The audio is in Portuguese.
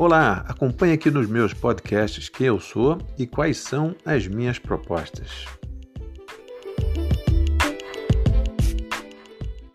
Olá, acompanhe aqui nos meus podcasts quem eu sou e quais são as minhas propostas.